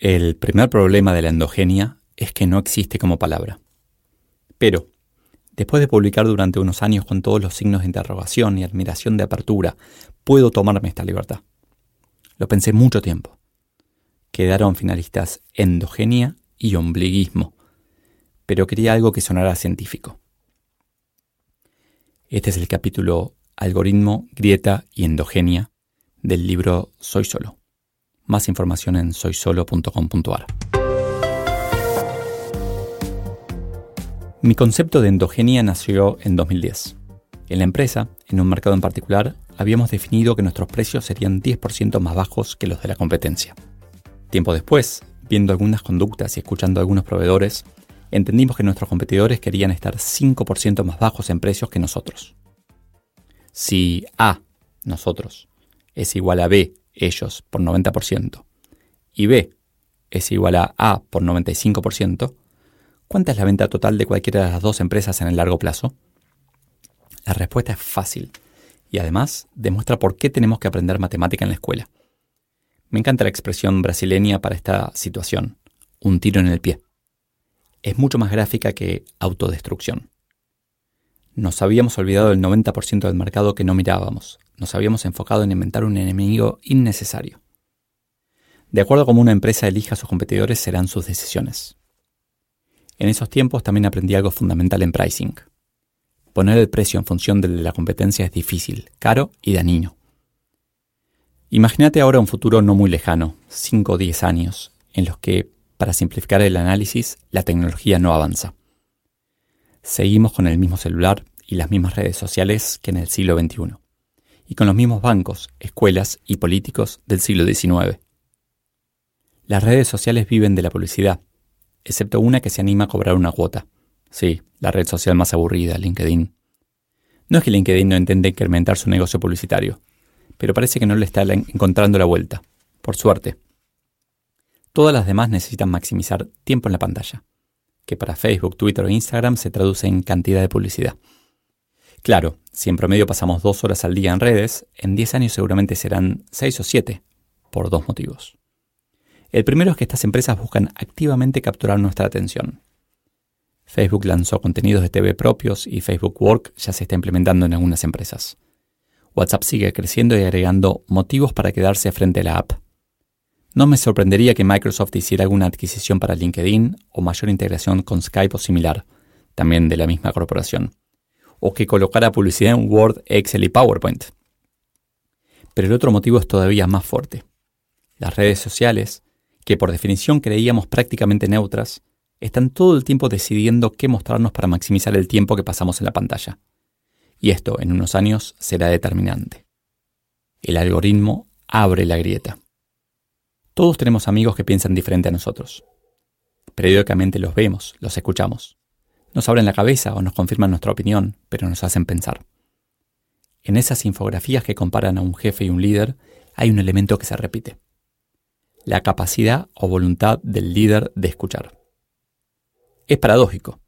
El primer problema de la endogenia es que no existe como palabra. Pero, después de publicar durante unos años con todos los signos de interrogación y admiración de apertura, puedo tomarme esta libertad. Lo pensé mucho tiempo. Quedaron finalistas endogenia y ombliguismo, pero quería algo que sonara científico. Este es el capítulo Algoritmo, Grieta y Endogenia del libro Soy Solo. Más información en soysolo.com.ar. Mi concepto de endogenia nació en 2010. En la empresa, en un mercado en particular, habíamos definido que nuestros precios serían 10% más bajos que los de la competencia. Tiempo después, viendo algunas conductas y escuchando a algunos proveedores, entendimos que nuestros competidores querían estar 5% más bajos en precios que nosotros. Si A, nosotros, es igual a B, ellos, por 90%, y B es igual a A por 95%, ¿cuánta es la venta total de cualquiera de las dos empresas en el largo plazo? La respuesta es fácil y además demuestra por qué tenemos que aprender matemática en la escuela. Me encanta la expresión brasileña para esta situación, un tiro en el pie. Es mucho más gráfica que autodestrucción. Nos habíamos olvidado del 90% del mercado que no mirábamos, nos habíamos enfocado en inventar un enemigo innecesario. De acuerdo a cómo una empresa elija a sus competidores serán sus decisiones. En esos tiempos también aprendí algo fundamental en pricing. Poner el precio en función de la competencia es difícil, caro y dañino. Imagínate ahora un futuro no muy lejano, 5 o 10 años, en los que, para simplificar el análisis, la tecnología no avanza. Seguimos con el mismo celular y las mismas redes sociales que en el siglo XXI y con los mismos bancos, escuelas y políticos del siglo XIX. Las redes sociales viven de la publicidad, excepto una que se anima a cobrar una cuota. Sí, la red social más aburrida, LinkedIn. No es que LinkedIn no intente incrementar su negocio publicitario, pero parece que no le está encontrando la vuelta. Por suerte. Todas las demás necesitan maximizar tiempo en la pantalla, que para Facebook, Twitter o Instagram se traduce en cantidad de publicidad. Claro, si en promedio pasamos dos horas al día en redes, en 10 años seguramente serán 6 o 7, por dos motivos. El primero es que estas empresas buscan activamente capturar nuestra atención. Facebook lanzó contenidos de TV propios y Facebook Work ya se está implementando en algunas empresas. WhatsApp sigue creciendo y agregando motivos para quedarse frente a la app. No me sorprendería que Microsoft hiciera alguna adquisición para LinkedIn o mayor integración con Skype o similar, también de la misma corporación o que colocara publicidad en Word, Excel y PowerPoint. Pero el otro motivo es todavía más fuerte. Las redes sociales, que por definición creíamos prácticamente neutras, están todo el tiempo decidiendo qué mostrarnos para maximizar el tiempo que pasamos en la pantalla. Y esto en unos años será determinante. El algoritmo abre la grieta. Todos tenemos amigos que piensan diferente a nosotros. Periódicamente los vemos, los escuchamos. Nos abren la cabeza o nos confirman nuestra opinión, pero nos hacen pensar. En esas infografías que comparan a un jefe y un líder, hay un elemento que se repite. La capacidad o voluntad del líder de escuchar. Es paradójico.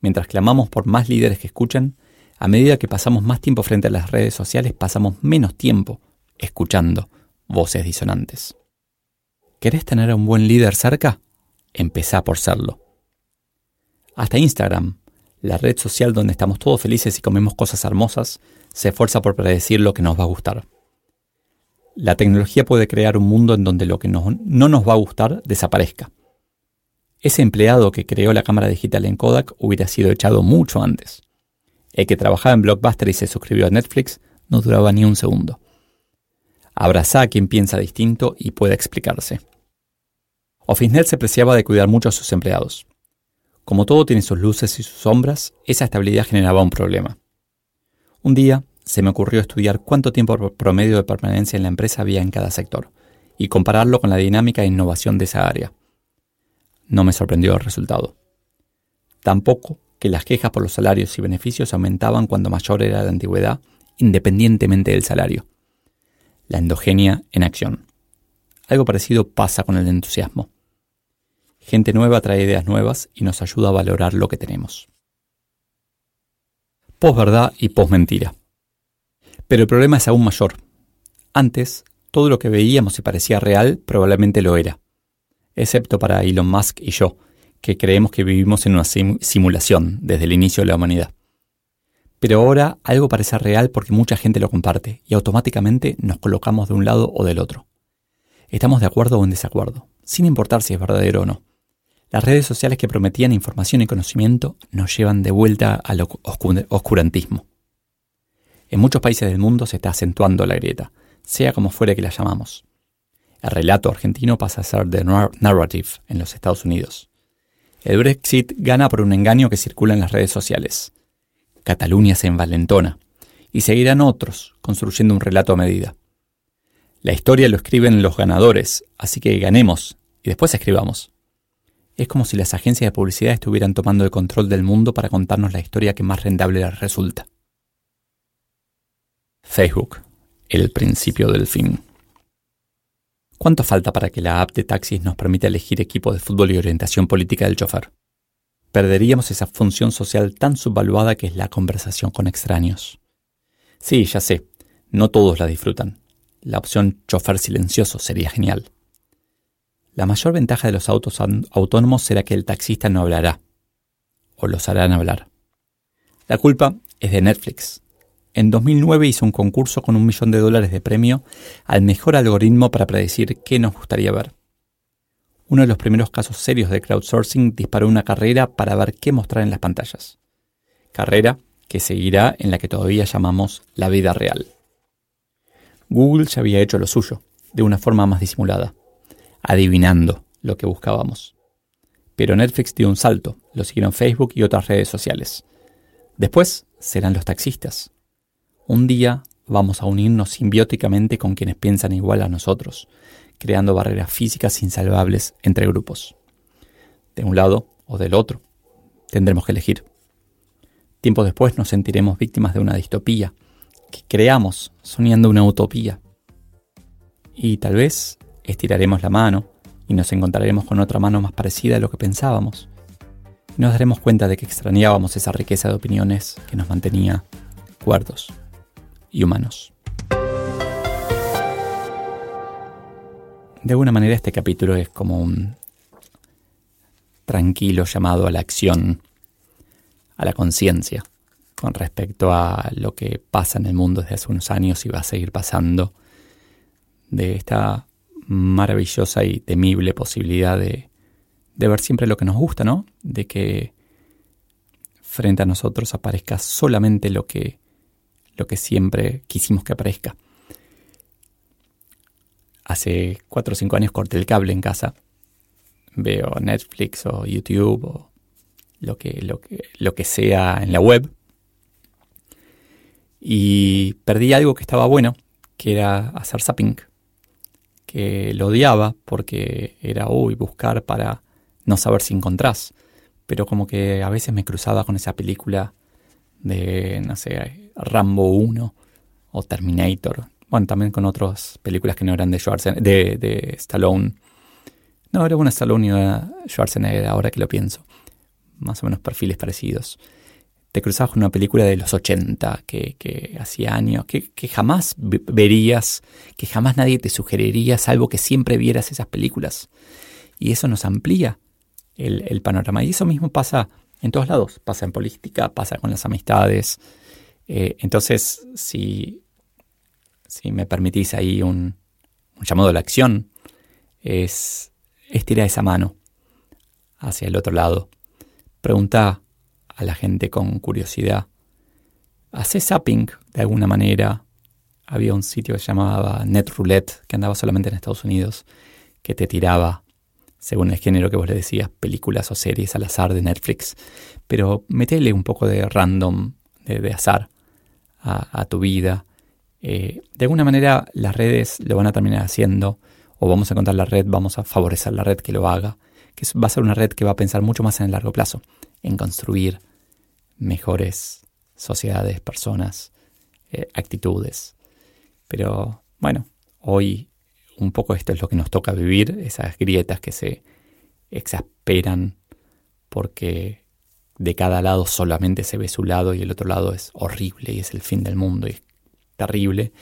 Mientras clamamos por más líderes que escuchen, a medida que pasamos más tiempo frente a las redes sociales, pasamos menos tiempo escuchando voces disonantes. ¿Querés tener a un buen líder cerca? Empezá por serlo. Hasta Instagram, la red social donde estamos todos felices y comemos cosas hermosas, se esfuerza por predecir lo que nos va a gustar. La tecnología puede crear un mundo en donde lo que no, nos va a gustar desaparezca. Ese empleado que creó la cámara digital en Kodak hubiera sido echado mucho antes. El que trabajaba en Blockbuster y se suscribió a Netflix no duraba ni un segundo. Abraza a quien piensa distinto y pueda explicarse. OfficeNet se preciaba de cuidar mucho a sus empleados. Como todo tiene sus luces y sus sombras, esa estabilidad generaba un problema. Un día, se me ocurrió estudiar cuánto tiempo promedio de permanencia en la empresa había en cada sector y compararlo con la dinámica e innovación de esa área. No me sorprendió el resultado. Tampoco que las quejas por los salarios y beneficios aumentaban cuando mayor era la antigüedad, independientemente del salario. La endogenia en acción. Algo parecido pasa con el entusiasmo. Gente nueva trae ideas nuevas y nos ayuda a valorar lo que tenemos. Posverdad y posmentira. Pero el problema es aún mayor. Antes, todo lo que veíamos y parecía real probablemente lo era. Excepto para Elon Musk y yo, que creemos que vivimos en una simulación desde el inicio de la humanidad. Pero ahora algo parece real porque mucha gente lo comparte y automáticamente nos colocamos de un lado o del otro. Estamos de acuerdo o en desacuerdo, sin importar si es verdadero o no. Las redes sociales que prometían información y conocimiento nos llevan de vuelta al oscurantismo. En muchos países del mundo se está acentuando la grieta, sea como fuere que la llamamos. El relato argentino pasa a ser the narrative en los Estados Unidos. El Brexit gana por un engaño que circula en las redes sociales. Cataluña se envalentona, y seguirán otros construyendo un relato a medida. La historia lo escriben los ganadores, así que ganemos y después escribamos. Es como si las agencias de publicidad estuvieran tomando el control del mundo para contarnos la historia que más rentable les resulta. Facebook, el principio del fin. ¿Cuánto falta para que la app de taxis nos permita elegir equipo de fútbol y orientación política del chofer? Perderíamos esa función social tan subvaluada que es la conversación con extraños. Sí, ya sé, no todos la disfrutan. La opción chofer silencioso sería genial. La mayor ventaja de los autos autónomos será que el taxista no hablará, o los harán hablar. La culpa es de Netflix. En 2009 hizo un concurso con un millón de dólares de premio al mejor algoritmo para predecir qué nos gustaría ver. Uno de los primeros casos serios de crowdsourcing disparó una carrera para ver qué mostrar en las pantallas. Carrera que seguirá en la que todavía llamamos la vida real. Google ya había hecho lo suyo, de una forma más disimulada adivinando lo que buscábamos. Pero Netflix dio un salto, lo siguieron Facebook y otras redes sociales. Después serán los taxistas. Un día vamos a unirnos simbióticamente con quienes piensan igual a nosotros, creando barreras físicas insalvables entre grupos. De un lado o del otro, tendremos que elegir. Tiempo después nos sentiremos víctimas de una distopía, que creamos soñando una utopía. Y tal vez estiraremos la mano y nos encontraremos con otra mano más parecida a lo que pensábamos. Y nos daremos cuenta de que extrañábamos esa riqueza de opiniones que nos mantenía cuerdos y humanos. De alguna manera este capítulo es como un tranquilo llamado a la acción, a la conciencia, con respecto a lo que pasa en el mundo desde hace unos años y va a seguir pasando, de esta maravillosa y temible posibilidad de, ver siempre lo que nos gusta, ¿no? De que frente a nosotros aparezca solamente lo que, lo que siempre quisimos que aparezca. Hace cuatro o cinco años corté el cable en casa. Veo Netflix o YouTube o lo que, lo que, lo que sea en la web. Y perdí algo que estaba bueno, que era hacer zapping que lo odiaba porque era, uy, buscar para no saber si encontrás. Pero como que a veces me cruzaba con esa película de, no sé, Rambo 1 o Terminator. Bueno, también con otras películas que no eran de Schwarzenegger, de, de Stallone. No, era una Stallone y una Schwarzenegger, ahora que lo pienso. Más o menos perfiles parecidos te cruzabas con una película de los 80 que, hacía años, que, jamás verías, que jamás nadie te sugeriría, salvo que siempre vieras esas películas. Y eso nos amplía el, panorama. Y eso mismo pasa en todos lados. Pasa en política, pasa con las amistades. Eh, entonces, si, si me permitís ahí un, un llamado a la acción, es estirar esa mano hacia el otro lado. Pregunta a la gente con curiosidad. Hacé zapping de alguna manera. Había un sitio que se llamaba NetRoulette, que andaba solamente en Estados Unidos, que te tiraba, según el género que vos le decías, películas o series al azar de Netflix. Pero metele un poco de random, de, azar a, tu vida. Eh, de alguna manera las redes lo van a terminar haciendo, o vamos a encontrar la red, vamos a favorecer la red que lo haga, que va a ser una red que va a pensar mucho más en el largo plazo, en construir mejores sociedades, personas, eh, actitudes. Pero bueno, hoy un poco esto es lo que nos toca vivir, esas grietas que se exasperan porque de cada lado solamente se ve su lado y el otro lado es horrible y es el fin del mundo y es terrible.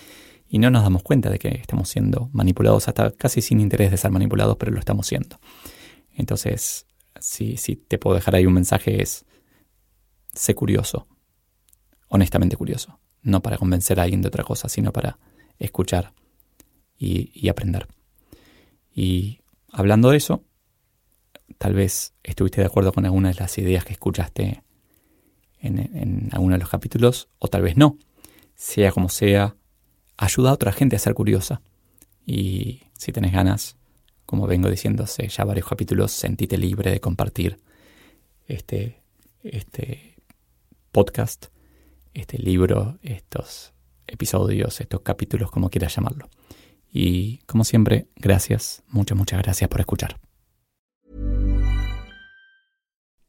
Y no nos damos cuenta de que estamos siendo manipulados hasta casi sin interés de ser manipulados, pero lo estamos siendo. Entonces, si, si te puedo dejar ahí un mensaje es, sé curioso, honestamente curioso, no para convencer a alguien de otra cosa, sino para escuchar y, aprender. Y hablando de eso, tal vez estuviste de acuerdo con alguna de las ideas que escuchaste en, en alguno de los capítulos, o tal vez no. Sea como sea, ayuda a otra gente a ser curiosa. Y si tenés ganas, como vengo diciéndose ya varios capítulos, sentite libre de compartir este, este podcast, este libro, estos episodios, estos capítulos, como quieras llamarlo. Y como siempre, gracias, muchas, muchas gracias por escuchar.